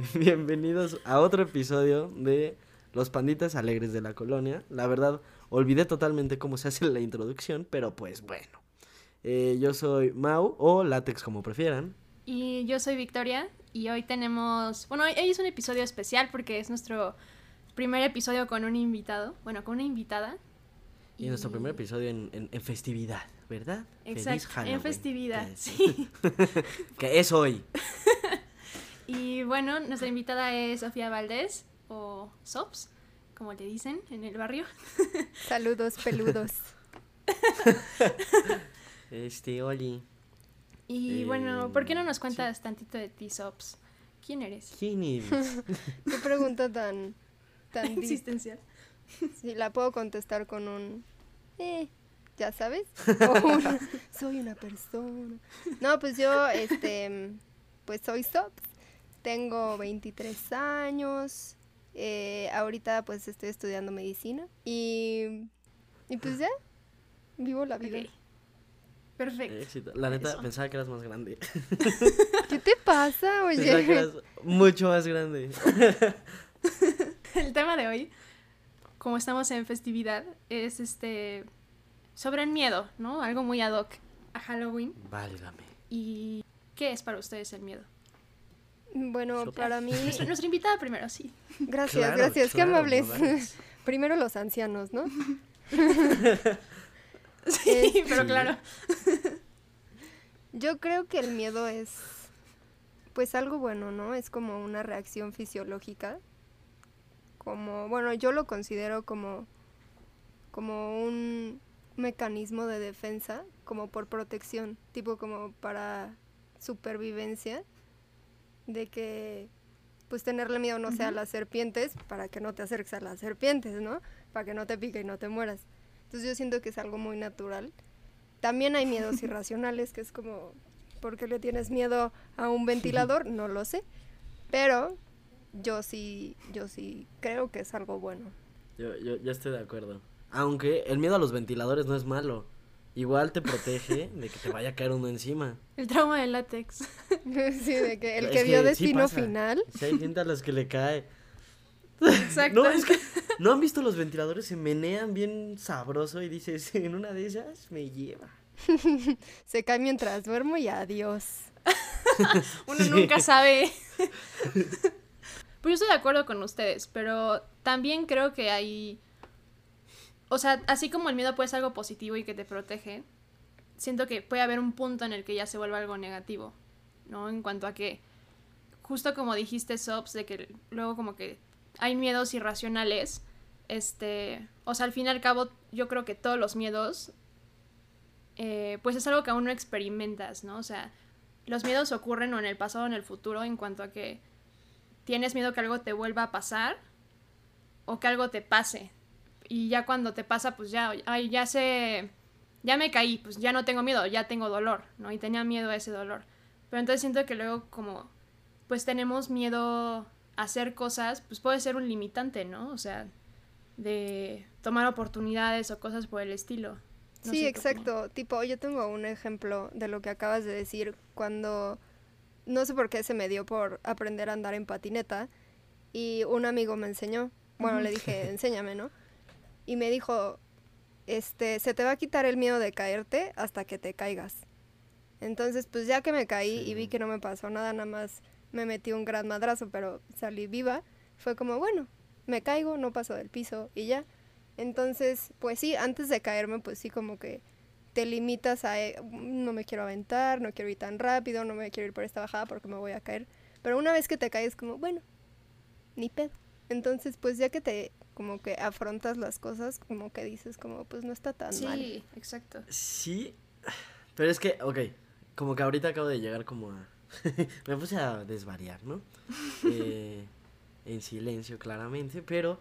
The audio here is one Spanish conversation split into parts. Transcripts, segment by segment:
Bienvenidos a otro episodio de Los Panditas Alegres de la Colonia. La verdad, olvidé totalmente cómo se hace la introducción, pero pues bueno. Eh, yo soy Mau o Látex como prefieran. Y yo soy Victoria y hoy tenemos, bueno, hoy es un episodio especial porque es nuestro primer episodio con un invitado, bueno, con una invitada. Y, nuestro primer episodio en, en, festividad, ¿verdad? Exacto, en festividad, sí. que es hoy. Y bueno, nuestra invitada es Sofía Valdés, o Sops, como le dicen en el barrio. Saludos peludos. este, Oli. Y bueno, ¿por qué no nos cuentas tantito de ti, Sops? ¿Quién eres? ¿Quién eres? Qué pregunta tan... tan existencial. Sí, la puedo contestar con un... Eh, ya sabes. soy una persona. No, pues yo, este, pues soy Sops tengo 23 años. Eh, ahorita pues estoy estudiando medicina. Y, y pues ya, vivo la vida. Perfecto. La neta, pensaba que eras más grande. ¿Qué te pasa, oye? Pensaba que eras mucho más grande. el tema de hoy, como estamos en festividad, es este sobre el miedo, ¿no? Algo muy ad hoc a Halloween. Válgame. ¿Y qué es para ustedes el miedo? Bueno, para mí... Nuestra, invitada primero, sí. Gracias, gracias. Qué amables. primero los ancianos, ¿no? sí, pero claro. Yo creo que el miedo es, pues, algo bueno, ¿no? Es como una reacción fisiológica. Como, bueno, yo lo considero como, como un mecanismo de defensa, como por protección, tipo como para supervivencia de que pues tenerle miedo, no sea a las serpientes, para que no te acerques a las serpientes, ¿no? Para que no te pique y no te mueras. Entonces yo siento que es algo muy natural. También hay miedos irracionales, que es como, ¿por qué le tienes miedo a un ventilador? No lo sé. Pero yo sí, yo sí creo que es algo bueno. Yo, yo, yo estoy de acuerdo. Aunque el miedo a los ventiladores no es malo. Igual te protege de que te vaya a caer uno encima. El trauma del látex. sí, de que el que vio destino final. Si hay gente a los que le cae. Exacto. No, es que no han visto los ventiladores, se menean bien sabroso y dices, en una de esas me lleva. se cae mientras duermo y adiós. Uno nunca sabe. pues yo estoy de acuerdo con ustedes, pero también creo que hay o sea, así como el miedo puede ser algo positivo y que te protege, siento que puede haber un punto en el que ya se vuelva algo negativo, ¿no? En cuanto a que, justo como dijiste, Sops, de que luego como que hay miedos irracionales, este, o sea, al fin y al cabo, yo creo que todos los miedos, eh, pues es algo que aún no experimentas, ¿no? O sea, los miedos ocurren o en el pasado o en el futuro en cuanto a que tienes miedo que algo te vuelva a pasar o que algo te pase, y ya cuando te pasa, pues ya, ay, ya se, ya me caí, pues ya no tengo miedo, ya tengo dolor, ¿no? Y tenía miedo a ese dolor. Pero entonces siento que luego como, pues tenemos miedo a hacer cosas, pues puede ser un limitante, ¿no? O sea, de tomar oportunidades o cosas por el estilo. sí, exacto. Tipo, yo tengo un ejemplo de lo que acabas de decir cuando, no sé por qué se me dio por aprender a andar en patineta y un amigo me enseñó. Bueno, le dije, enséñame, ¿no? Y me dijo, este, se te va a quitar el miedo de caerte hasta que te caigas. Entonces, pues ya que me caí y vi que no me pasó nada, nada más me metí un gran madrazo, pero salí viva, fue como, bueno, me caigo, no paso del piso y ya. Entonces, pues sí, antes de caerme, pues sí, como que te limitas a, eh, no me quiero aventar, no quiero ir tan rápido, no me quiero ir por esta bajada porque me voy a caer. Pero una vez que te caes, como, bueno, ni pedo. Entonces, pues ya que te como que afrontas las cosas, como que dices, como, pues no está tan mal. Sí, exacto. Sí, pero es que, ok, como que ahorita acabo de llegar como a... me puse a desvariar, ¿no? Eh, en silencio, claramente, pero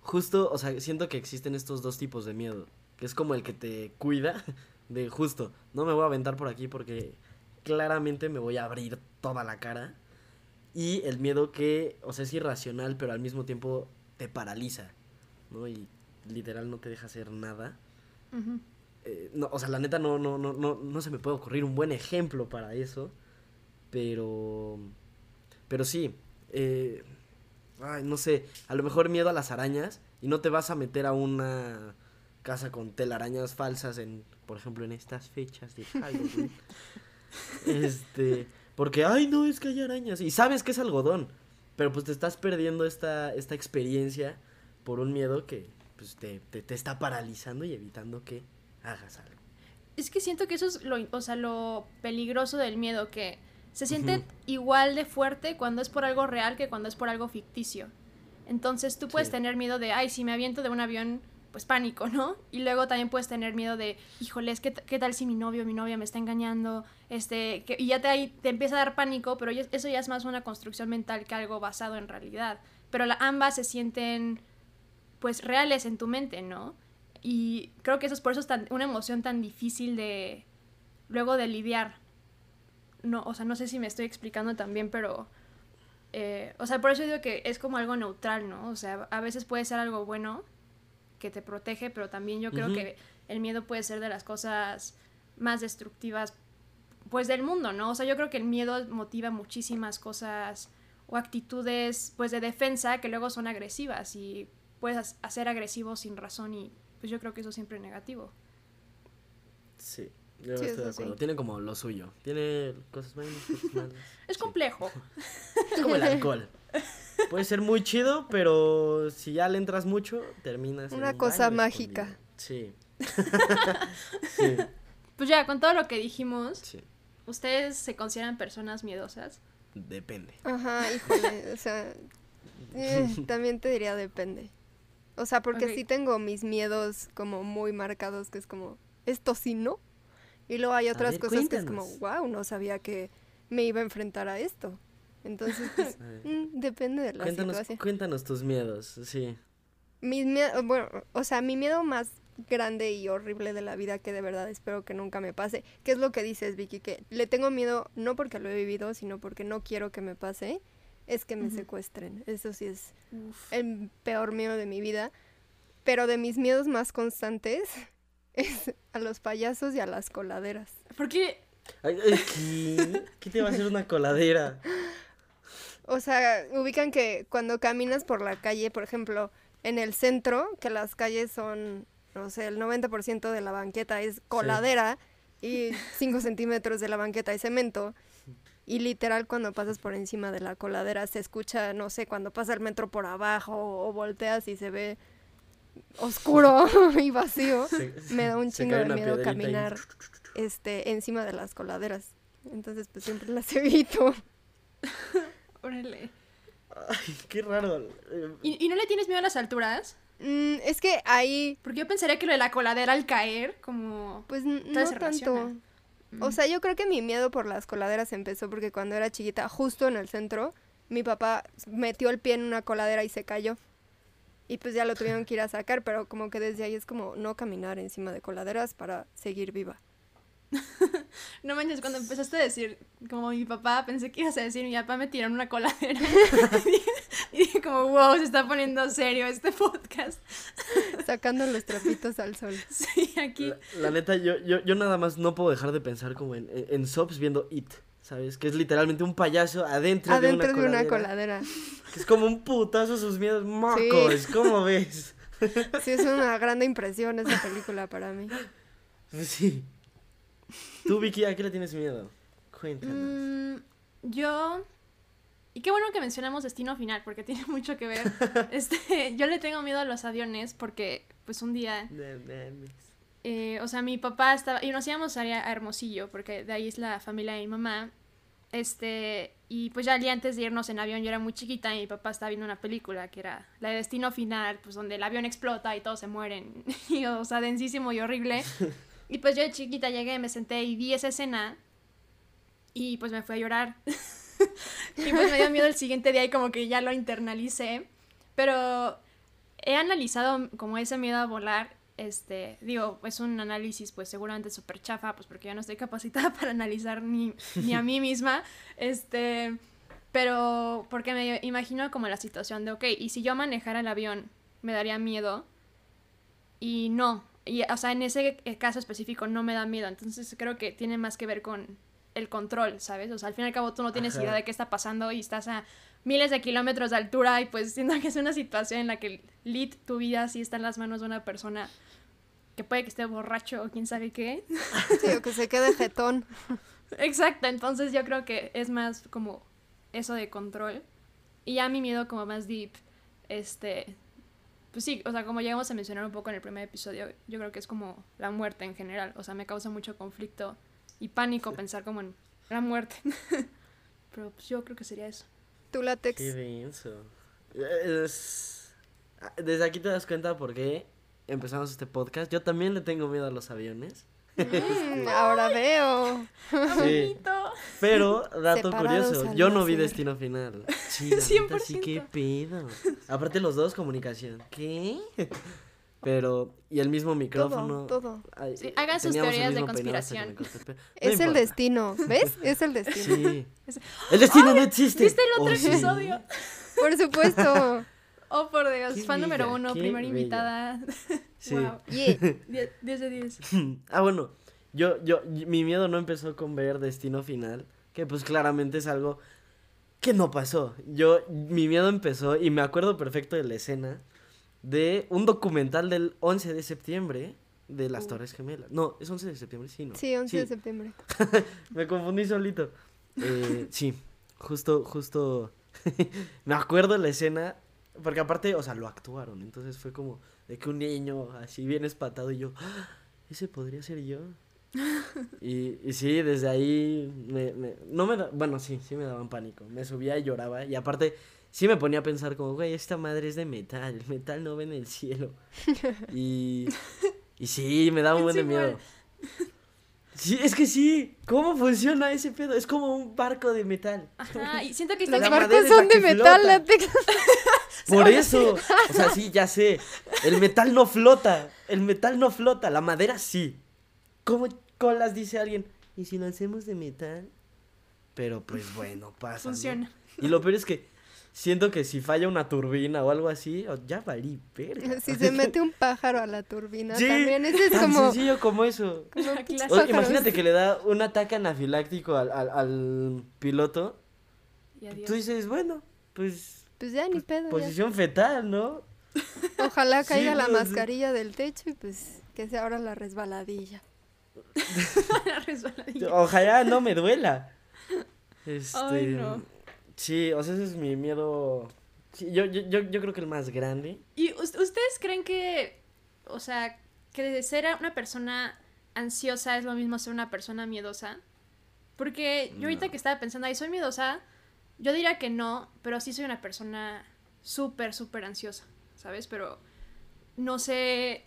justo, o sea, siento que existen estos dos tipos de miedo, que es como el que te cuida de justo, no me voy a aventar por aquí porque claramente me voy a abrir toda la cara. Y el miedo que, o sea, es irracional, pero al mismo tiempo te paraliza. ¿no? Y literal no te deja hacer nada. Eh, no, o sea, la neta no, no, no, no, no se me puede ocurrir un buen ejemplo para eso. Pero. Pero sí, eh, ay, no sé, a lo mejor miedo a las arañas y no te vas a meter a una casa con telarañas falsas en, por ejemplo, en estas fechas de Halloween. este, porque, ay, no, es que hay arañas. Y sabes que es algodón, pero pues te estás perdiendo esta, esta experiencia por un miedo que pues, te, te, te está paralizando y evitando que hagas algo. Es que siento que eso es lo, o sea, lo peligroso del miedo, que se siente igual de fuerte cuando es por algo real que cuando es por algo ficticio. Entonces tú puedes Sí. tener miedo de, ay, si me aviento de un avión, pues pánico, ¿no? Y luego también puedes tener miedo de, híjoles, ¿qué, qué tal si mi novio o mi novia me está engañando? Este, que, y ya te, te empieza a dar pánico, pero eso ya es más una construcción mental que algo basado en realidad. Pero la, ambas se sienten, pues, reales en tu mente, ¿no? Y creo que eso es por eso una emoción tan difícil de luego de lidiar. No, o sea, no sé si me estoy explicando también, pero eh, o sea, por eso digo que es como algo neutral, ¿no? O sea, a veces puede ser algo bueno que te protege, pero también yo creo que el miedo puede ser de las cosas más destructivas pues del mundo, ¿no? O sea, yo creo que el miedo motiva muchísimas cosas o actitudes pues de defensa que luego son agresivas y puedes hacer agresivo sin razón y pues yo creo que eso siempre es negativo. Sí, yo Sí, estoy de acuerdo. sí. Tiene como lo suyo. Tiene cosas buenas, cosas malas. Es Sí. complejo. Es como el alcohol. Puede ser muy chido, pero si ya le entras mucho, terminas. en Una un cosa mágica. Sí. sí, Pues ya, con todo lo que dijimos, sí. ¿ustedes se consideran personas miedosas? Depende. Ajá, híjole, o sea, eh, también te diría depende. O sea, porque Ok. sí tengo mis miedos como muy marcados, que es como, esto sí no. Y luego hay otras ver, cosas que es como, wow, no sabía que me iba a enfrentar a esto. Entonces, pues, mm, depende de la Cuéntanos, situación. cuéntanos tus miedos, sí. Mis miedos, bueno, o sea, mi miedo más grande y horrible de la vida que de verdad espero que nunca me pase, que es lo que dices, Vicky, que le tengo miedo no porque lo he vivido, sino porque no quiero que me pase, es que me secuestren. Eso sí es Uf. el peor miedo de mi vida. Pero de mis miedos más constantes es a los payasos y a las coladeras. Porque Ay, ay, ¿qué? ¿Qué te va a hacer una coladera? O sea, ubican que cuando caminas por la calle, por ejemplo, en el centro, que las calles son, no sé, el 90% de la banqueta es coladera y 5 centímetros de la banqueta es cemento. Y literal cuando pasas por encima de la coladera se escucha, no sé, cuando pasa el metro por abajo o, volteas y se ve oscuro y vacío. Se- Me da un chingo de miedo y- caminar este encima de las coladeras. Entonces pues siempre las evito. Ay, qué raro. ¿Y, y no le tienes miedo a las alturas? Mm, es que ahí Porque yo pensaría que lo de la coladera al caer, como... Pues no se tanto. relaciona. O sea, yo creo que mi miedo por las coladeras empezó porque cuando era chiquita, justo en el centro, mi papá metió el pie en una coladera y se cayó. Y pues ya lo tuvieron que ir a sacar, pero como que desde ahí es como no caminar encima de coladeras para seguir viva. No manches, cuando empezaste a decir, como mi papá, pensé que ibas a decir, mi papá me tiró en una coladera. y dije como, wow, se está poniendo serio este podcast. Sacando los trapitos al sol. Sí, aquí. La, la neta, yo, yo, yo nada más no puedo dejar de pensar como en, en, en Sops viendo It, ¿sabes? Que es literalmente un payaso adentro, Adentro de una coladera. coladera. Que es como un putazo sus miedos mocos, ¿cómo ves? Sí, es una gran impresión esa película para mí. Sí. Tú, Vicky, ¿a qué le tienes miedo? Cuéntanos. Mm, yo. Y qué bueno que mencionamos destino final, porque tiene mucho que ver. Este, yo le tengo miedo a los aviones porque, pues un día, mames. eh, o sea, mi papá estaba, y nos íbamos a Hermosillo, porque de ahí es la familia de mi mamá. Este, y pues ya el día antes de irnos en avión, yo era muy chiquita y mi papá estaba viendo una película que era la de Destino Final, pues donde el avión explota y todos se mueren. Y, o sea, densísimo y horrible. Y pues yo de chiquita llegué, me senté y vi esa escena y pues me fui a llorar. y pues me dio miedo el siguiente día y como que ya lo internalicé. Pero he analizado como ese miedo a volar. Este, digo, es un análisis pues seguramente súper chafa, pues porque yo no estoy capacitada para analizar ni, ni a mí misma. Este, pero porque me imagino como la situación de, ok, y si yo manejara el avión, me daría miedo. Y no, y, o sea, en ese caso específico no me da miedo. Entonces creo que tiene más que ver con el control, ¿sabes? O sea, al fin y al cabo tú no tienes Ajá. idea de qué está pasando y estás a miles de kilómetros de altura y pues siento que es una situación en la que lit tu vida sí está en las manos de una persona que puede que esté borracho o quién sabe qué. Sí, o que se quede jetón. Exacto, entonces yo creo que es más como eso de control. Y ya mi miedo como más deep, este, pues sí, o sea, como llegamos a mencionar un poco en el primer episodio, yo creo que es como la muerte en general, o sea, me causa mucho conflicto y pánico pensar como en la muerte. Pero pues yo creo que sería eso. Tu látex. Qué denso. Es- Desde aquí te das cuenta por qué empezamos este podcast. Yo también le tengo miedo a los aviones. Mm, ahora veo. Sí. Bonito. Pero, dato Separados curioso, yo no vi. Destino Final. Sí, la neta, sí, 100%. qué pedo. Aparte los dos, comunicación. ¿Qué? Pero, y el mismo micrófono. Todo, todo. Ay, Sí, hagan sus teorías de conspiración. pelo. No Es el destino. ¿Ves? Es el destino. Sí. El destino no existe. ¿Viste el otro Oh, sí. episodio? Por supuesto. Oh, por Dios, Qué fan número bella, uno, qué primera bella. invitada. Sí. Wow. Yeah. 10 de 10. Ah, bueno, yo, yo, mi miedo no empezó con ver Destino Final, que pues claramente es algo que no pasó. Yo, mi miedo empezó, y me acuerdo perfecto de la escena, de un documental del 11 de septiembre de las Uh. Torres Gemelas. No, es 11 de septiembre, sí, ¿no? Sí, 11 de septiembre. Me confundí solito. Eh, sí, justo, justo. me acuerdo de la escena. Porque aparte, o sea, lo actuaron. Entonces fue como de que un niño así bien espantado y yo, "Ah, ese podría ser yo. Y, y sí, desde ahí me, me- no me da- bueno, sí, sí me daban pánico. Me subía y lloraba. Y aparte, sí me ponía a pensar como, güey, esta madre es de metal. El metal no ve en el cielo. Y, y sí, me daba un buen de miedo. Sí, es que sí. ¿Cómo funciona ese pedo? Es como un barco de metal. Ajá, y siento que Los La barcos la son de metal, látex. Por eso. O sea, sí, ya sé. El metal no flota. El metal no flota. La madera sí. ¿Cómo colas dice alguien? ¿Y si lo hacemos de metal? Pero pues bueno, pasa. ¿no? Funciona. Y lo peor es que siento que si falla una turbina o algo así, ya valí verga. Si se mete un pájaro a la turbina, Sí, también ese es Tan como... sencillo como eso. como. O- imagínate que le da un ataque anafiláctico al, al, al piloto. Y adiós. Tú dices, bueno, pues Pues ya ni pedo, ya. posición fetal, ¿no? Ojalá Sí, caiga la pues, sí. mascarilla del techo y pues que se abra la resbaladilla. La. Ojalá no me duela. Este, Ay, no. Sí, o sea, ese es mi miedo. Sí, yo, yo, yo, yo creo que el más grande. ¿Y us- ustedes creen que, o sea, que de ser una persona ansiosa es lo mismo ser una persona miedosa? Porque yo ahorita No. que estaba pensando, ahí soy miedosa, yo diría que no, pero sí soy una persona súper, súper ansiosa, ¿sabes? Pero no sé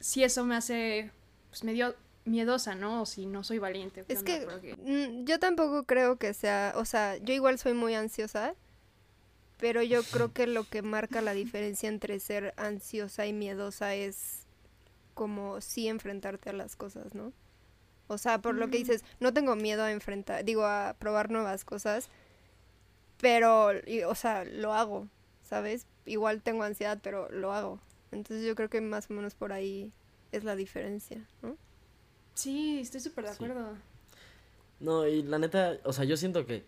si eso me hace, pues, medio miedosa, ¿no? O si no soy valiente. ¿o qué Es que Porque- mm, yo tampoco creo que sea, o sea, yo igual soy muy ansiosa, pero yo creo que lo que marca la diferencia entre ser ansiosa y miedosa es como sí enfrentarte a las cosas, ¿no? O sea, por lo que Mm. dices, no tengo miedo a enfrentar, digo, a probar nuevas cosas, pero, y- o sea, lo hago, ¿sabes? Igual tengo ansiedad, pero lo hago. Entonces yo creo que más o menos por ahí es la diferencia, ¿no? Sí, estoy súper de Sí. acuerdo. No, y la neta, o sea, yo siento que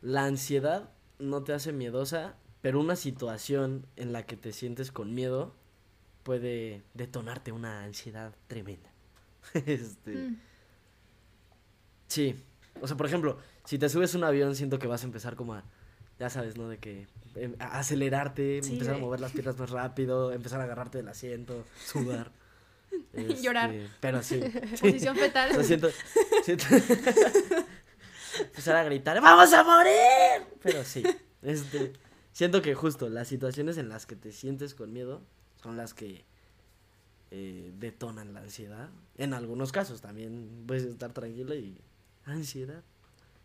la ansiedad no te hace miedosa, pero una situación en la que te sientes con miedo puede detonarte una ansiedad tremenda. este, Mm. Sí. O sea, por ejemplo, si te subes a un avión, siento que vas a empezar como a, ya sabes, ¿no? De que a acelerarte, Sí, empezar a mover las piernas más rápido, empezar a agarrarte del asiento, sudar. Llorar. Este, Pero sí. Posición fetal. O sea, siento, siento- empezar a gritar, ¡vamos a morir! Pero sí, este, siento que justo las situaciones en las que te sientes con miedo son las que eh, detonan la ansiedad. En algunos casos también puedes estar tranquilo y ansiedad.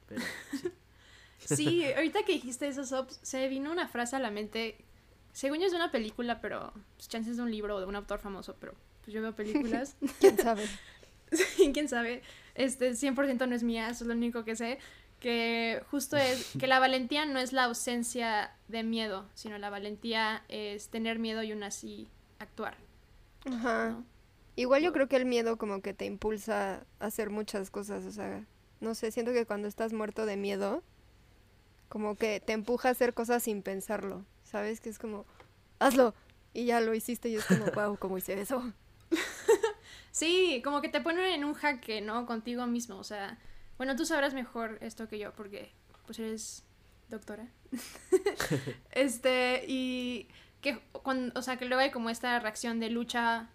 Pero sí. Sí, ahorita que dijiste eso, Sob, se vino una frase a la mente. Según yo es de una película, pero pues, chances de un libro o de un autor famoso, pero pues yo veo películas. ¿Quién sabe? quién sabe, este 100% no es mía, eso es lo único que sé. Que justo es que la valentía no es la ausencia de miedo, sino la valentía es tener miedo y aún así actuar. Ajá. ¿no? Igual yo creo que el miedo como que te impulsa a hacer muchas cosas, o sea, no sé, siento que cuando estás muerto de miedo, como que te empuja a hacer cosas sin pensarlo, ¿sabes? Que es como, hazlo, y ya lo hiciste y es como, wow, ¿cómo hice eso? Sí, como que te ponen en un jaque, ¿no? Contigo mismo, o sea, bueno, tú sabrás mejor esto que yo porque pues eres doctora. este, y que cuando, o sea, que luego hay como esta reacción de lucha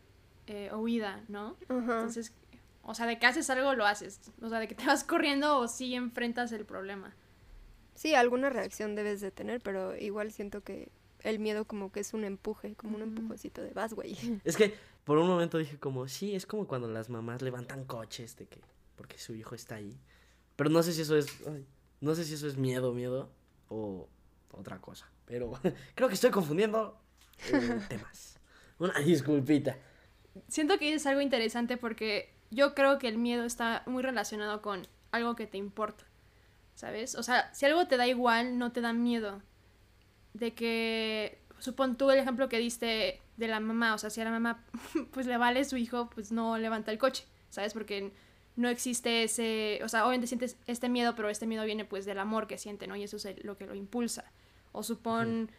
eh, o huida, ¿no? Entonces, o sea, de que haces algo, lo haces. O sea, de que te vas corriendo o sí enfrentas el problema. Sí, alguna reacción debes de tener, pero igual siento que el miedo como que es un empuje, como un empujoncito de vas, güey. Es que por un momento dije como, sí, es como cuando las mamás levantan coches de que, porque su hijo está ahí. Pero no sé si eso es, ay, no sé si eso es miedo, miedo o otra cosa. Pero creo que estoy confundiendo eh, temas. Una disculpita. Siento que es algo interesante porque yo creo que el miedo está muy relacionado con algo que te importa, ¿sabes? O sea, si algo te da igual, no te da miedo. De que, supón tú el ejemplo que diste de la mamá, o sea, si a la mamá pues le vale su hijo, pues no levanta el coche, ¿sabes? Porque no existe ese, o sea, obviamente sientes este miedo, pero este miedo viene pues del amor que siente, ¿no? Y eso es lo que lo impulsa. O supón,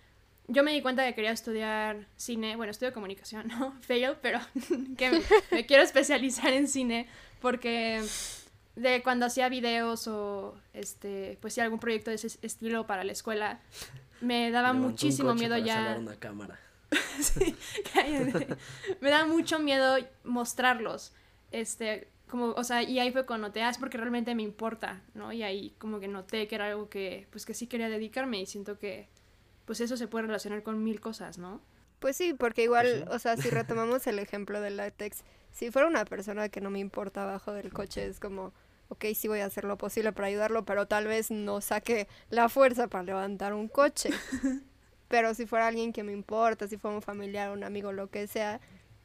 yo me di cuenta que quería estudiar cine, bueno, estudio comunicación, ¿no? Fail, pero que me, me quiero especializar en cine porque de cuando hacía videos o este, pues sí, algún proyecto de ese estilo para la escuela, me daba Levantó muchísimo miedo ya. una cámara. Sí, cállate. me da mucho miedo mostrarlos. Este, como, o sea, y ahí fue cuando te das porque realmente me importa, ¿no? Y ahí como que noté que era algo que, pues que sí quería dedicarme y siento que, pues eso se puede relacionar con mil cosas, ¿no? Pues sí, porque igual, Pues sí. o sea, si retomamos el ejemplo del látex, si fuera una persona que no me importa abajo del coche, es como, ok, sí voy a hacer lo posible para ayudarlo, pero tal vez no saque la fuerza para levantar un coche. Pero si fuera alguien que me importa, si fuera un familiar, un amigo, lo que sea,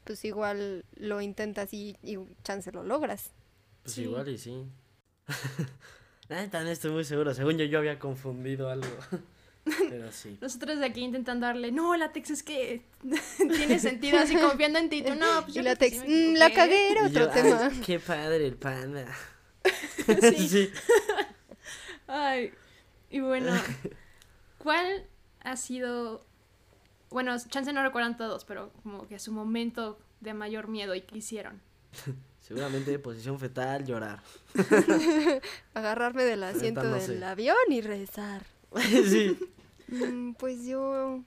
pues igual lo intentas y, y chance lo logras. Pues Sí. igual y sí. La neta, no estoy muy seguro. Según yo, yo había confundido algo. Pero sí. Nosotros de aquí intentando darle, no, látex es que tiene sentido, así confiando en ti, tú no, pues Y yo látex, sí "Mm, la equivoqué". cagué, era otro yo, tema. "Ay, qué padre el panda. Sí. sí. Ay, y bueno, ¿cuál ha sido, bueno, chance no recuerdan todos, pero como que su momento de mayor miedo y qué hicieron? Seguramente posición fetal, llorar. Agarrarme del asiento del avión y rezar. sí. Mm, Pues yo,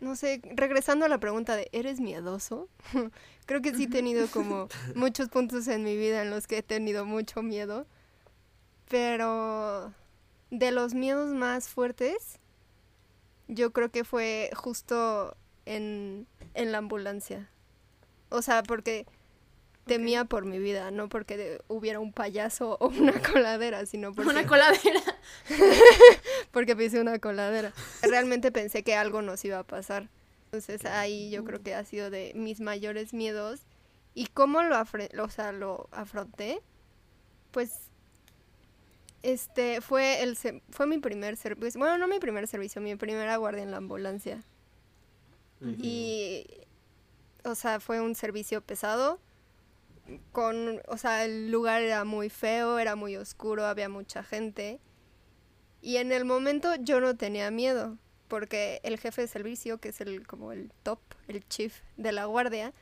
no sé, regresando a la pregunta de, ¿eres miedoso? Creo que sí he tenido como muchos puntos en mi vida en los que he tenido mucho miedo, pero de los miedos más fuertes, yo creo que fue justo en, en la ambulancia. O sea, porque temía por mi vida, no porque de- hubiera un payaso o una coladera, sino porque Una coladera. porque pisé una coladera. Realmente pensé que algo nos iba a pasar. Entonces ahí yo creo que ha sido de mis mayores miedos. ¿Y cómo lo, afre- o sea, lo afronté? Pues este fue el se- fue mi primer servicio, bueno, no mi primer servicio, mi primera guardia en la ambulancia. Y o sea, fue un servicio pesado con, o sea, el lugar era muy feo, era muy oscuro, había mucha gente. Y en el momento yo no tenía miedo, porque el jefe de servicio, que es el como el top, el chief de la guardia,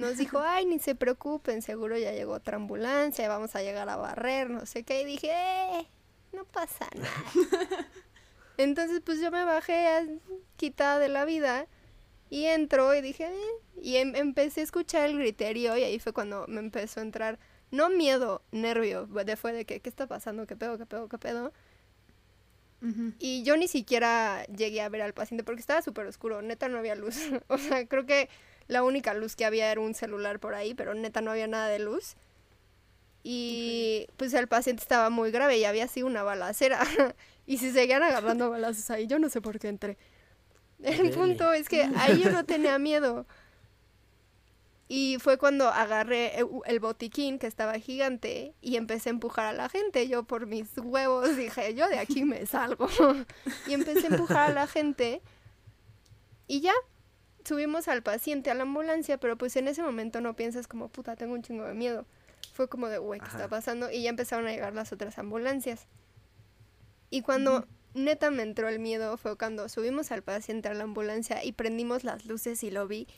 nos dijo, ay, ni se preocupen, seguro ya llegó otra ambulancia, vamos a llegar a barrer, no sé qué. Y dije, eh, no pasa nada. Entonces, pues yo me bajé quitada de la vida y entro y dije, eh, y em- empecé a escuchar el griterío y ahí fue cuando me empezó a entrar, no miedo, nervio, de fue de que, ¿qué está pasando? ¿Qué pedo? ¿Qué pedo? ¿Qué pedo? Y yo ni siquiera llegué a ver al paciente porque estaba súper oscuro, neta no había luz. o sea, creo que la única luz que había era un celular por ahí, pero neta no había nada de luz. Y pues el paciente estaba muy grave y había sido una balacera. y si seguían agarrando balazos ahí, yo no sé por qué entré. El punto es que ahí yo no tenía miedo. Y fue cuando agarré el- el botiquín que estaba gigante y empecé a empujar a la gente. Yo por mis huevos dije, yo de aquí me salgo. y empecé a empujar a la gente y ya subimos al paciente a la ambulancia, pero pues en ese momento no piensas como, puta, tengo un chingo de miedo. fue como de, güey, ¿qué Ajá. está pasando? Y ya empezaron a llegar las otras ambulancias. Y cuando neta me entró el miedo fue cuando subimos al paciente a la ambulancia y prendimos las luces y lo vi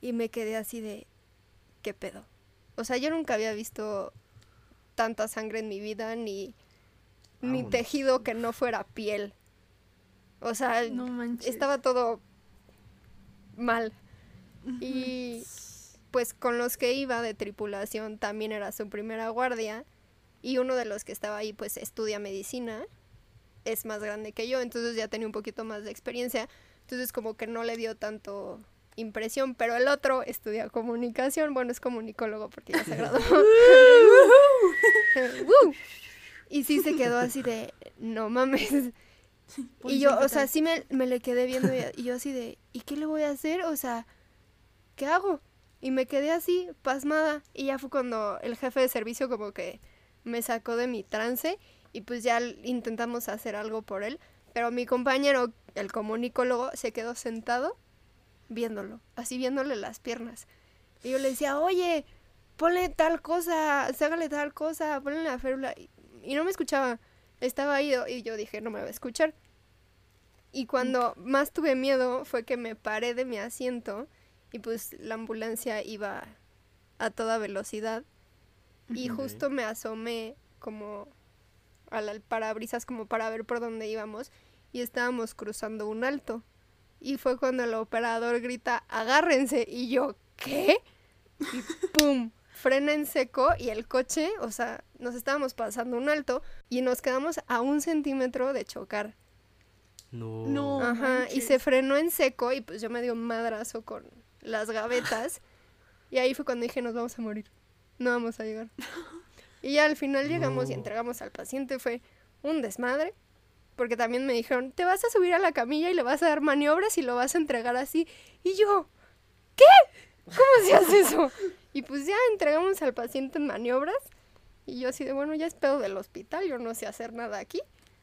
y me quedé así de, ¿qué pedo? O sea, yo nunca había visto tanta sangre en mi vida ni, ni Vámonos. tejido que no fuera piel. O sea, No estaba todo mal. Y pues con los que iba de tripulación también era su primera guardia y uno de los que estaba ahí pues estudia medicina, es más grande que yo, entonces ya tenía un poquito más de experiencia, entonces como que no le dio tanto impresión, pero el otro estudia comunicación, bueno, es comunicólogo porque ya se graduó. Y sí se quedó así de, no mames. Y yo, o sea, sí me, me le quedé viendo y, y yo así de, ¿y qué le voy a hacer? O sea, ¿qué hago? Y me quedé así, pasmada. Y ya fue cuando el jefe de servicio como que me sacó de mi trance y pues ya intentamos hacer algo por él. Pero mi compañero, el comunicólogo, se quedó sentado viéndolo, así viéndole las piernas. Y yo le decía, oye, ponle tal cosa, ságale tal cosa, ponle la férula. Y, y no me escuchaba, estaba ahí y yo dije, no me va a escuchar. Y cuando más tuve miedo fue que me paré de mi asiento y pues la ambulancia iba a toda velocidad. Y justo me asomé como al parabrisas como para ver por dónde íbamos y estábamos cruzando un alto. Y fue cuando el operador grita, agárrense. Y yo, ¿qué? Y ¡pum! Frena en seco y el coche, o sea, nos estábamos pasando un alto y nos quedamos a un centímetro de chocar. No. No. Ajá, y se frenó en seco y pues yo me dio un madrazo con las gavetas. y ahí fue cuando dije, nos vamos a morir. No vamos a llegar. Y ya al final llegamos y entregamos al paciente. Fue un desmadre. Porque también me dijeron, te vas a subir a la camilla y le vas a dar maniobras y lo vas a entregar así. Y yo, ¿qué? ¿Cómo se hace eso? Y pues ya entregamos al paciente en maniobras. Y yo así de, bueno, ya es pedo del hospital, yo no sé hacer nada aquí.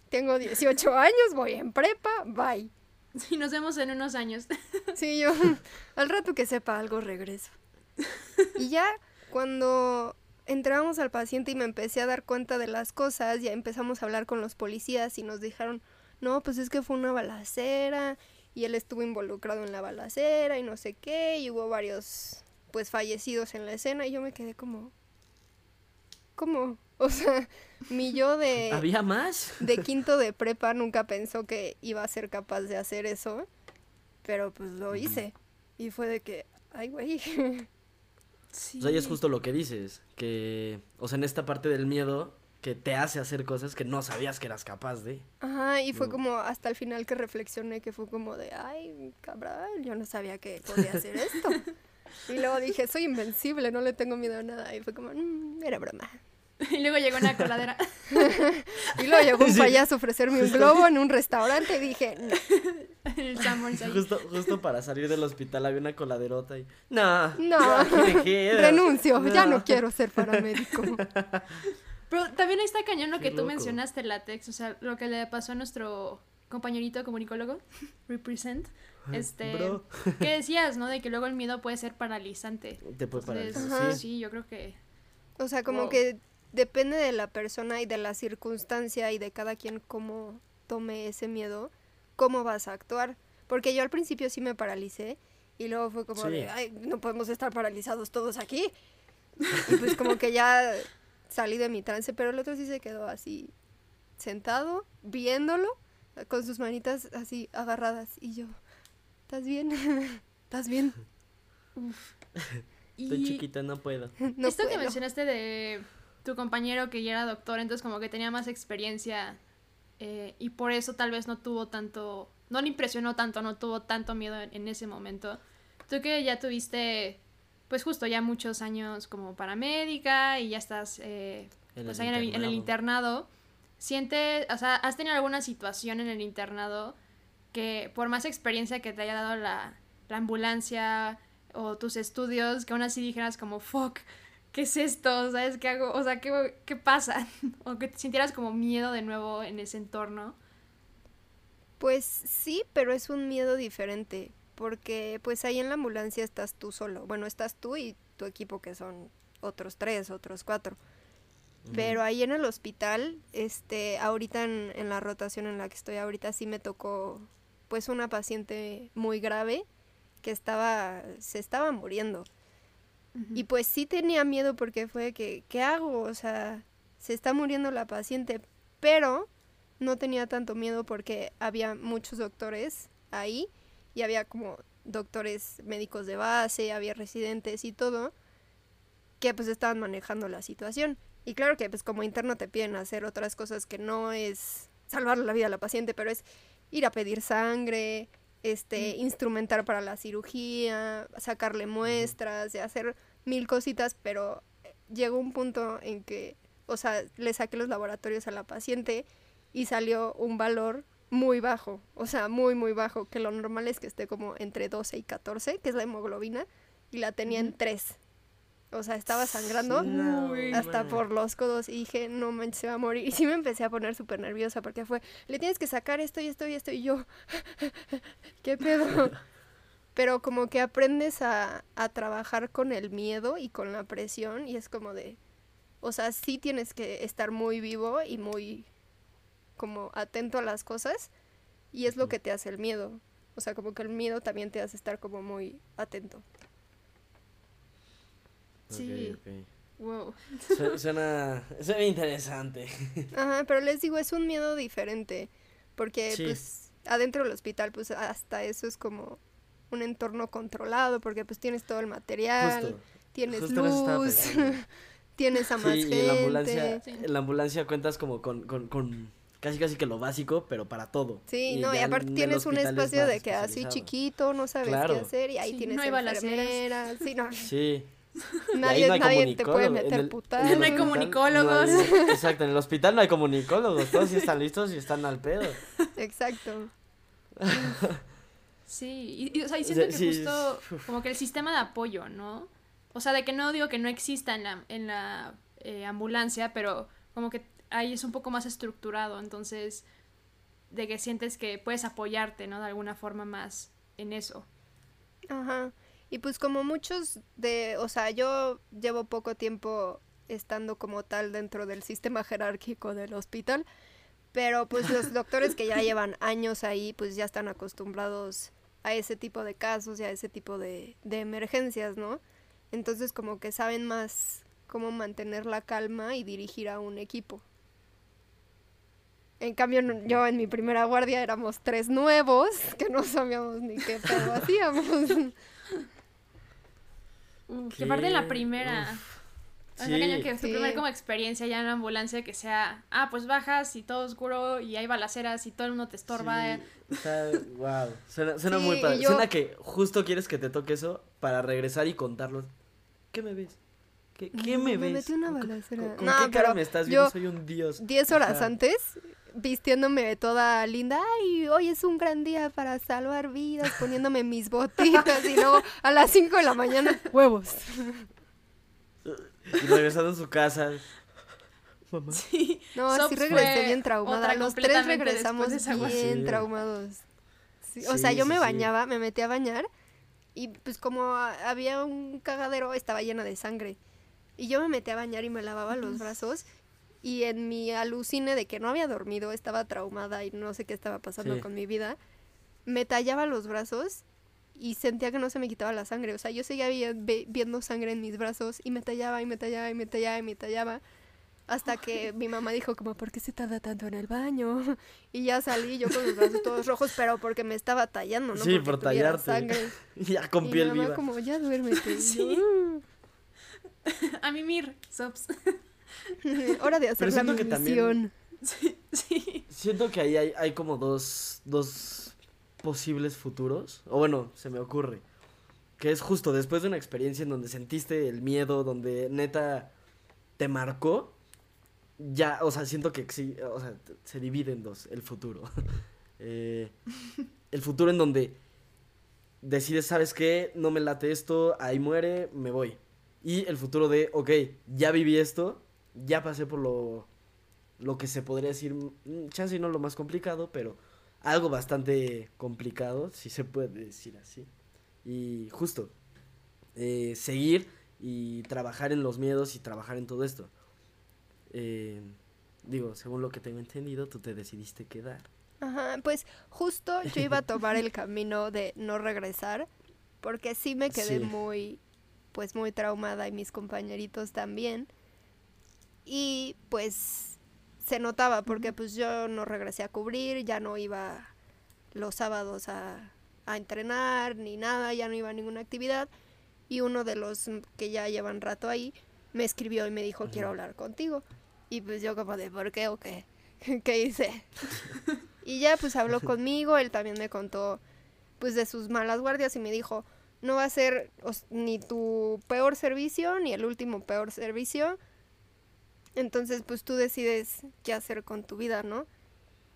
Tengo 18 años, voy en prepa, bye. Sí, nos vemos en unos años. Sí, yo al rato que sepa algo regreso. Y ya cuando entramos al paciente y me empecé a dar cuenta de las cosas, ya empezamos a hablar con los policías y nos dijeron, no, pues es que fue una balacera y él estuvo involucrado en la balacera y no sé qué, y hubo varios pues fallecidos en la escena y yo me quedé como, ¿cómo? O sea, mi yo de ¿Había más? de quinto de prepa nunca pensó que iba a ser capaz de hacer eso, pero pues lo hice. Y fue de que, ay, güey. Sí. O sea, y es justo lo que dices, que, o sea, en esta parte del miedo que te hace hacer cosas que no sabías que eras capaz de. Ajá, y fue No. como hasta el final que reflexioné que fue como de, ay, cabrón, yo no sabía que podía hacer esto. Y luego dije, soy invencible, no le tengo miedo a nada. Y fue como, "Mm, era broma. Y luego llegó una coladera. Y luego llegó un Sí. payaso a ofrecerme un globo en un restaurante y dije, no, en el. Justo, justo para salir del hospital había una coladerota y. No, no, ya, aquí me quedo". renuncio, ya no No. quiero ser paramédico. Pero también ahí está cañón lo Qué que tú loco. mencionaste, látex. O sea, lo que le pasó a nuestro compañerito comunicólogo, Represent. Este, Bro. ¿qué decías, no? De que luego el miedo puede ser paralizante. Te puede Entonces. Ajá. Sí. sí, yo creo que. O sea, como Wow. que depende de la persona y de la circunstancia y de cada quien cómo tome ese miedo, cómo vas a actuar. Porque yo al principio sí me paralicé y luego fue como Sí. de, ay, no podemos estar paralizados todos aquí. Y pues como que ya salí de mi trance, pero el otro sí se quedó así sentado, viéndolo, con sus manitas así agarradas. Y yo, ¿estás bien? ¿Estás bien? Y Estoy chiquita, no puedo. No esto que puedo". mencionaste de tu compañero que ya era doctor, entonces como que tenía más experiencia eh, y por eso tal vez no tuvo tanto, no le impresionó tanto, no tuvo tanto miedo en, en ese momento. Tú que ya tuviste, pues justo ya muchos años como paramédica y ya estás eh, En pues el ahí en el, en el internado. Internado, siente, o sea, ¿has tenido alguna situación en el internado que por más experiencia que te haya dado la, la ambulancia o tus estudios, que aún así dijeras como, fuck, ¿qué es esto? ¿Sabes qué hago? O sea, ¿qué, qué pasa? o que te sintieras como miedo de nuevo en ese entorno. Pues sí, pero es un miedo diferente, porque pues ahí en la ambulancia estás tú solo. Bueno, estás tú y tu equipo que son otros tres, otros cuatro. Pero ahí en el hospital, este, ahorita en, en, la rotación en la que estoy ahorita sí me tocó pues una paciente muy grave que estaba, se estaba muriendo. Y pues sí tenía miedo porque fue que, ¿qué hago? O sea, se está muriendo la paciente, pero no tenía tanto miedo porque había muchos doctores ahí y había como doctores médicos de base, había residentes y todo que pues estaban manejando la situación. Y claro que pues como interno te piden hacer otras cosas que no es salvar la vida a la paciente, pero es ir a pedir sangre, este, instrumentar para la cirugía, sacarle muestras, de hacer mil cositas, pero llegó un punto en que, o sea, le saqué los laboratorios a la paciente y salió un valor muy bajo, o sea, muy, muy bajo, que lo normal es que esté como entre 12 y 14, que es la hemoglobina, y la tenía en 3. O sea, estaba sangrando hasta por los codos y dije, no manches, se va a morir. Y sí me empecé a poner súper nerviosa porque fue, le tienes que sacar esto y esto y esto y yo, ¿qué pedo? Pero como que aprendes a, a trabajar con el miedo y con la presión y es como de, o sea, sí tienes que estar muy vivo y muy como atento a las cosas y es lo que te hace el miedo. O sea, como que el miedo también te hace estar como muy atento. Sí. Wow. Suena, suena interesante. Ajá, pero les digo, es un miedo diferente. Porque, pues, adentro del hospital, pues, hasta eso es como un entorno controlado, porque, pues, tienes todo el material, tienes luz, tienes a más gente. en la ambulancia, en la ambulancia cuentas como con, con, con casi casi que lo básico, pero para todo. Sí, no, y aparte tienes un espacio de que así chiquito, no sabes qué hacer, y ahí tienes no enfermeras. Sí, no. Sí. Nadie, no nadie te puede meter putadas. No hay comunicólogos. exacto, en el hospital no hay comunicólogos. Todos sí están listos y están al pedo. Exacto. Sí, y, o sea, y siento que justo como que el sistema de apoyo, ¿no? O sea, de que no digo que no exista en la, en la eh, ambulancia, pero como que ahí es un poco más estructurado, entonces de que sientes que puedes apoyarte, ¿no? De alguna forma más en eso. Ajá. Y pues como muchos de, o sea, yo llevo poco tiempo estando como tal dentro del sistema jerárquico del hospital, pero pues los doctores que ya llevan años ahí, pues ya están acostumbrados a ese tipo de casos y a ese tipo de, de emergencias, ¿no? Entonces como que saben más cómo mantener la calma y dirigir a un equipo. En cambio, yo en mi primera guardia éramos tres nuevos que no sabíamos ni qué pedo hacíamos. Que parte de la primera. O sea, que tu primera como experiencia ya en la ambulancia que sea, ah, pues bajas y todo oscuro y hay balaceras y todo el mundo te estorba. wow. Suena, muy padre. Suena que justo quieres que te toque eso para regresar y contarlo. ¿Qué me ves? ¿Qué, qué me, ves? Me metí una balacera. ¿Con, qué cara me estás viendo? Soy un dios. Diez horas antes, vistiéndome toda linda. Ay, hoy es un gran día para salvar vidas, poniéndome mis botitas y luego a las 5 de la mañana, huevos. Y regresando a su casa. Mamá. Sí. No, sí regresé bien traumada. Los tres regresamos bien traumados. o sea, yo me bañaba, me metí a bañar y pues como había un cagadero, estaba llena de sangre. Y yo me metí a bañar y me lavaba los brazos y en mi alucine de que no había dormido, estaba traumada y no sé qué estaba pasando con mi vida, me tallaba los brazos y sentía que no se me quitaba la sangre. O sea, yo seguía viendo sangre en mis brazos y me tallaba y me tallaba y me tallaba y me tallaba. Hasta que mi mamá dijo como, ¿por qué se tarda tanto en el baño? Y ya salí yo con los brazos todos rojos, pero porque me estaba tallando, ¿no? Sí, por tallarte. Sangre. ya con piel mi mamá como, ya duérmete. Sí. A mimir, sops. Hora de hacer la que también, sí, sí. Siento que ahí hay, hay como dos, dos posibles futuros. O bueno, se me ocurre. Que es justo después de una experiencia en donde sentiste el miedo, donde neta te marcó. Ya, o sea, siento que sí, o sea, se divide en dos el futuro. Eh, el futuro en donde decides, ¿sabes qué? No me late esto, ahí muere, me voy. Y el futuro de, ok, ya viví esto, ya pasé por lo, lo que se podría decir, mm, chance no lo más complicado, pero algo bastante complicado, si se puede decir así. Y justo, eh, seguir y trabajar en los miedos y trabajar en todo esto. Eh, digo, según lo que tengo entendido, tú te decidiste quedar. Ajá, pues justo yo iba a tomar el camino de no regresar, porque sí me quedé Sí. muy, pues muy traumada y mis compañeritos también. Y pues se notaba, porque pues yo no regresé a cubrir, ya no iba los sábados a, a entrenar ni nada, ya no iba a ninguna actividad. Y uno de los que ya llevan rato ahí me escribió y me dijo, quiero hablar contigo. Y pues yo como de, ¿por qué o qué? ¿Qué hice? Y ya pues habló conmigo, él también me contó pues de sus malas guardias y me dijo, no va a ser os- ni tu peor servicio ni el último peor servicio. Entonces pues tú decides qué hacer con tu vida, ¿no?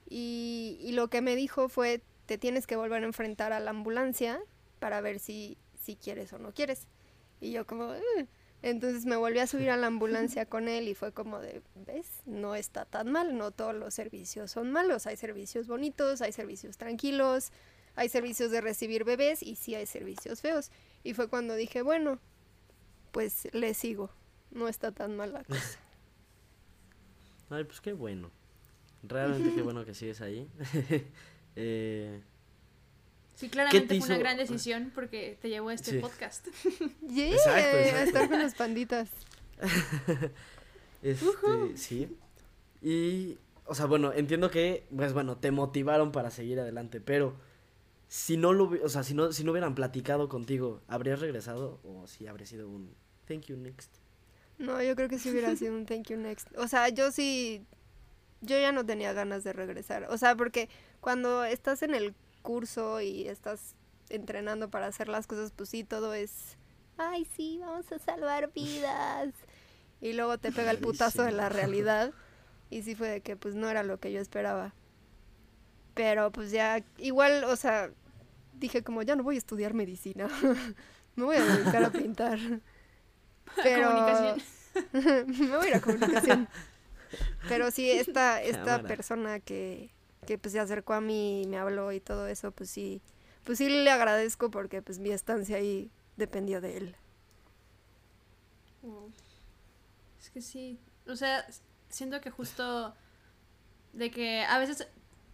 Y, y lo que me dijo fue, te tienes que volver a enfrentar a la ambulancia para ver si, si quieres o no quieres. Y yo como, "Eh". entonces me volví a subir a la ambulancia con él y fue como de, ¿ves? No está tan mal, no todos los servicios son malos, hay servicios bonitos, hay servicios tranquilos, hay servicios de recibir bebés y sí hay servicios feos. Y fue cuando dije, bueno, pues le sigo, no está tan mal la cosa. Ay, pues qué bueno. Realmente qué bueno que sigues ahí. eh, Sí, claramente te fue una gran decisión porque te llevó a este Sí. podcast. Yeah, Exacto, a exacto. estar con los panditas. este, sí. Y, o sea, bueno, entiendo que, pues bueno, te motivaron para seguir adelante, pero si no lo, o sea, si no, si no hubieran platicado contigo, ¿habrías regresado? O si habría sido un thank you next. No, yo creo que sí hubiera sido un thank you next. O sea, yo sí, yo ya no tenía ganas de regresar. O sea, porque cuando estás en el curso y estás entrenando para hacer las cosas, pues sí, todo es, ay, sí, vamos a salvar vidas. Y luego te pega el putazo de la realidad. Y sí fue de que pues no era lo que yo esperaba. Pero pues ya, igual, o sea, dije como ya no voy a estudiar medicina. Me voy a dedicar a pintar. Pero... Comunicación. Me voy a ir a comunicación. Pero sí, esta, esta Cámara. persona que, que pues se acercó a mí y me habló y todo eso, pues sí, pues sí le agradezco porque pues mi estancia ahí dependió de él. Wow. Es que sí, o sea, siento que justo de que a veces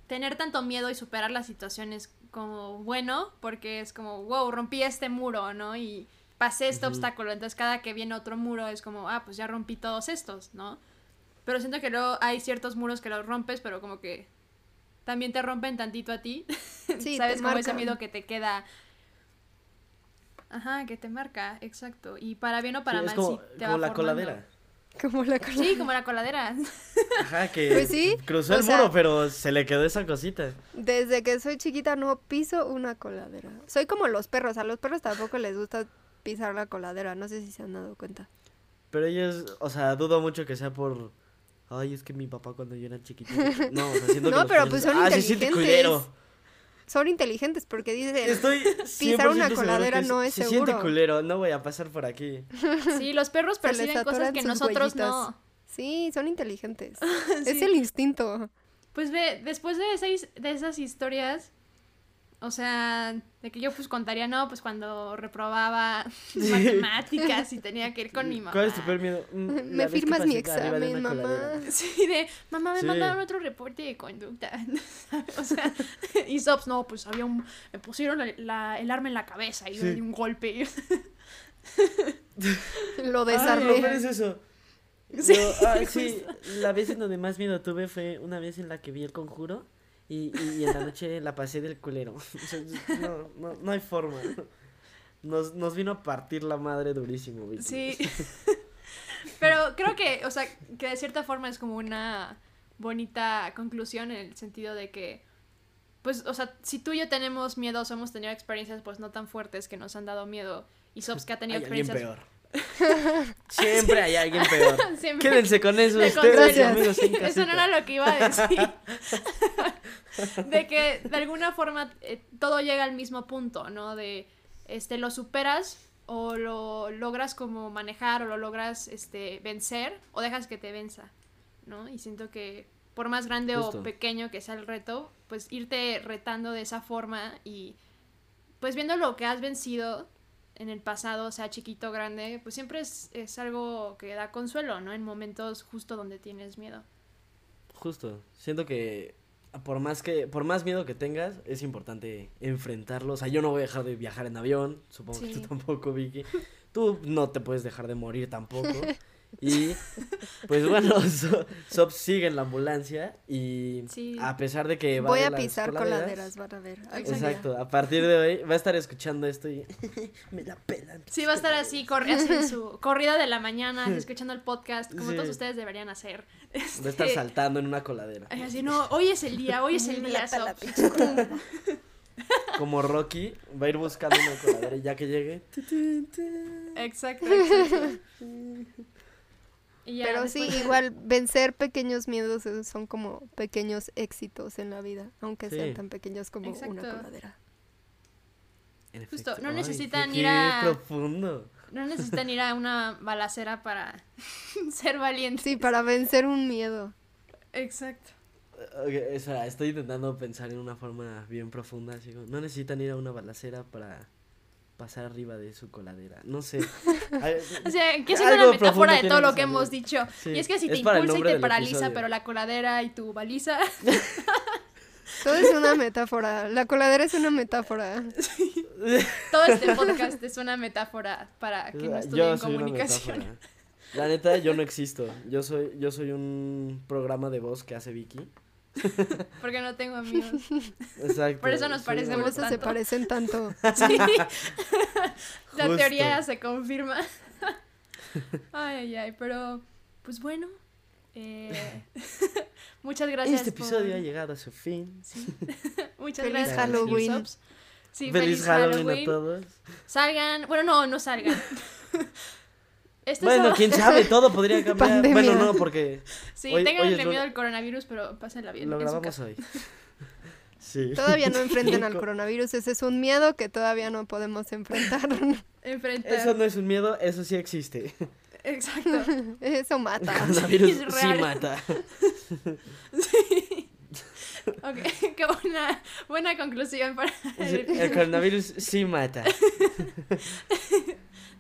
tener tanto miedo y superar la situación es como bueno, porque es como, wow, rompí este muro, ¿no? Y pasé este Ujú. obstáculo, entonces cada que viene otro muro es como, ah, pues ya rompí todos estos, ¿no? Pero siento que luego hay ciertos muros que los rompes, pero como que también te rompen tantito a ti. Sí, ¿Sabes? Como ese miedo que te queda. Ajá, que te marca, exacto. Y para bien o para Sí, mal, es como, sí te como va la formando. coladera. Como la cola. Sí, como la coladera. Ajá, que Pues sí, cruzó el sea- muro, pero se le quedó esa cosita. Desde que soy chiquita no piso una coladera. Soy como los perros, a los perros tampoco les gusta pisar la coladera, no sé si se han dado cuenta. Pero ellos, o sea, dudo mucho que sea por. Ay, es que mi papá cuando yo era chiquitito. No, o sea, siento No, pero pues son ah, se siente inteligentes. culero. Son inteligentes porque dicen, Estoy pisar una 100% seguro coladera no es Se siente seguro. culero, no voy a pasar por aquí. Sí, los perros Se perciben cosas que nosotros huellitas. no. sí, son inteligentes. Es el instinto. Pues ve, después de, esa de esas historias, o sea, de que yo pues contaría, no, pues cuando reprobaba matemáticas y tenía que ir con mi mamá. ¿Cuál es tu peor miedo? Mm, Me firmas mi examen, mamá. coladera. Sí, de, mamá, me Sí. mandaron otro reporte de conducta. o sea, y Sops, no, pues había un, me pusieron la- la- el arma en la cabeza y Sí. le di un golpe. Lo desarmé. peor es eso. Sí, Yo, ah, sí, la vez en donde más miedo tuve fue una vez en la que vi el conjuro y, y, y en la noche la pasé del culero. No, no, no hay forma. Nos, nos vino a partir la madre durísimo, Vicky. Sí. Pero creo que, o sea, que de cierta forma es como una bonita conclusión en el sentido de que, pues, o sea, si tú y yo tenemos miedos, hemos tenido experiencias pues no tan fuertes que nos han dado miedo y Sops que ha tenido Hay experiencias peor. Siempre hay alguien peor. Siempre. Quédense con eso De ustedes, consuelo. amigos en Eso no era lo que iba a decir. de que de alguna forma eh, todo llega al mismo punto, ¿no? De este lo superas o lo logras como manejar o lo logras este vencer o dejas que te venza, ¿no? Y siento que por más grande Justo. o pequeño que sea el reto, pues irte retando de esa forma y pues viendo lo que has vencido, en el pasado, sea chiquito o grande, pues siempre es, es algo que da consuelo, ¿no? En momentos justo donde tienes miedo. Justo. Siento que por más que por más miedo que tengas, es importante enfrentarlo. O sea, yo no voy a dejar de viajar en avión, supongo que tú tampoco, Vicky. Tú no te puedes dejar de morir tampoco. Y pues bueno, So- Sops sigue en la ambulancia y Sí. a pesar de que va Voy a las pisar coladeras- coladeras, van a ver. Exacto, a partir de hoy va a estar escuchando esto y me la pelan. Sí, va a estar así, en su corrida de la mañana, así, escuchando el podcast, como Sí. todos ustedes deberían hacer. Va a estar Este, saltando en una coladera. ay, Así, no, hoy es el día, hoy es el Me día. coladera. Como Rocky, va a ir buscando una coladera y ya que llegue. Exacto, exacto. Ya, Pero sí, de- igual vencer pequeños miedos son como pequeños éxitos en la vida, aunque Sí. sean tan pequeños como una coladera. Justo, no Ay, necesitan qué- ir qué a- profundo. No necesitan ir a una balacera para ser valientes. Sí, para vencer un miedo. Exacto. Ok, espera, estoy intentando pensar en una forma bien profunda. Así como, no necesitan ir a una balacera para pasar arriba de su coladera. No sé. O sea, que es una metáfora de todo lo que hemos dicho. Sí, Y es que si te impulsa y te paraliza, episodio. pero la coladera y tu baliza. Todo es una metáfora. La coladera es una metáfora. todo este podcast es una metáfora para que no estudien comunicación. La neta, yo no existo. Yo soy, yo soy un programa de voz que hace Vicky. Porque no tengo amigos. Exacto. Por eso nos soy parecemos eso se tanto. parecen tanto. Sí. La teoría se confirma. Ay, ay, ay. Pero, pues bueno. eh, muchas gracias. Este episodio por- ha llegado a su fin. Sí. Muchas Feliz gracias. Halloween. Sí, feliz, Halloween, a todos. Salgan, bueno, no, no salgan. Este Bueno, sábado- quién sabe, todo podría cambiar. Pandemia. Bueno, no, porque Sí, hoy- hoy tenganle es miedo lunes. al coronavirus, pero pásenla bien. lo grabamos hoy. Sí. Todavía no enfrenten al Co- coronavirus. Ese es un miedo que todavía no podemos enfrentar. Enfrenta. Eso no es un miedo, eso sí existe. Exacto. Eso mata. Coronavirus es sí mata. Ok, qué buena, buena conclusión para Sí, el El coronavirus sí mata.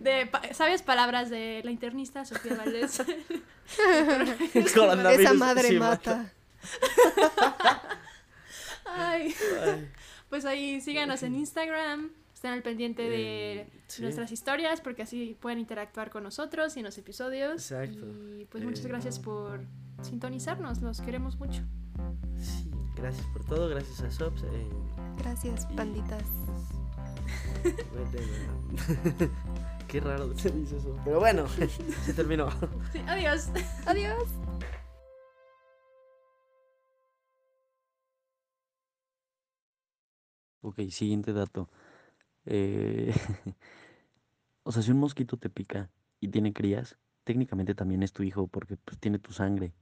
De pa- sabias palabras de la internista Sofía Valdés. Esa madre sí mata. Ay, Ay, pues ahí síganos en Instagram. Estén al pendiente de Eh, sí. nuestras historias porque así pueden interactuar con nosotros y en los episodios. Exacto. Y pues muchas Eh, gracias por sintonizarnos, los queremos mucho. Sí, gracias por todo, gracias a Sops. eh, Gracias, y- panditas. vete, no. Qué raro se dice eso. Pero bueno, se terminó. Sí, adiós. Adiós. Ok, siguiente dato. Eh, o sea, si un mosquito te pica y tiene crías, técnicamente también es tu hijo porque pues, tiene tu sangre.